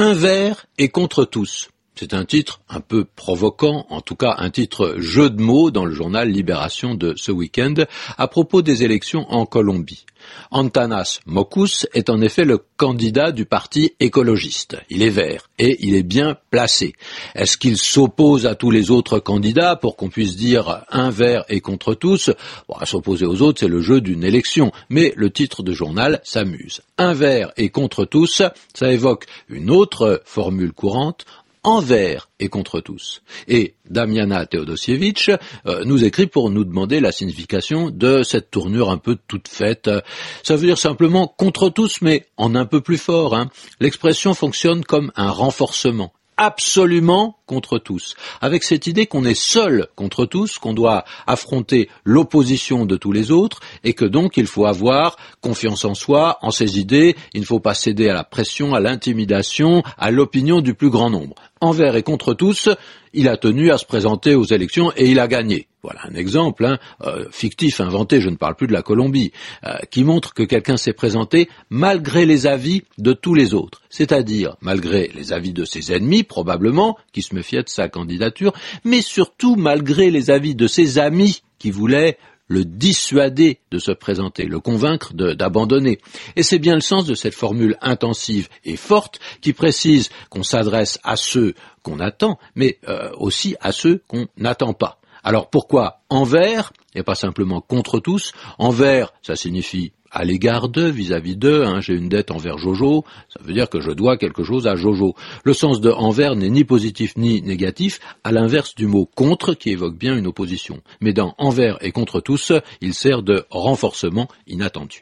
Envers et contre tous. C'est un titre un peu provoquant, en tout cas un titre jeu de mots dans le journal Libération de ce week-end à propos des élections en Colombie. Antanas Mokus est en effet le candidat du parti écologiste. Il est vert et il est bien placé. Est-ce qu'il s'oppose à tous les autres candidats pour qu'on puisse dire un vert et contre tous? Bon, S'opposer aux autres, c'est le jeu d'une élection, mais le titre de journal s'amuse. Un vert et contre tous, ça évoque une autre formule courante envers et contre tous. Et Damiana Teodosiewicz euh, nous écrit pour nous demander la signification de cette tournure un peu toute faite. Ça veut dire simplement contre tous, mais en un peu plus fort. Hein. L'expression fonctionne comme un renforcement absolument contre tous, avec cette idée qu'on est seul contre tous, qu'on doit affronter l'opposition de tous les autres, et que donc il faut avoir confiance en soi, en ses idées, il ne faut pas céder à la pression, à l'intimidation, à l'opinion du plus grand nombre envers et contre tous, il a tenu à se présenter aux élections et il a gagné. Voilà un exemple hein, euh, fictif, inventé, je ne parle plus de la Colombie, euh, qui montre que quelqu'un s'est présenté malgré les avis de tous les autres, c'est-à-dire malgré les avis de ses ennemis probablement, qui se méfiaient de sa candidature, mais surtout malgré les avis de ses amis qui voulaient le dissuader de se présenter, le convaincre d'abandonner. Et c'est bien le sens de cette formule intensive et forte qui précise qu'on s'adresse à ceux qu'on attend, mais euh, aussi à ceux qu'on n'attend pas. Alors pourquoi envers et pas simplement contre tous? Envers, ça signifie à l'égard d'eux, vis-à-vis d'eux, hein, j'ai une dette envers Jojo, ça veut dire que je dois quelque chose à Jojo. Le sens de envers n'est ni positif ni négatif, à l'inverse du mot contre qui évoque bien une opposition. Mais dans envers et contre tous, il sert de renforcement inattendu.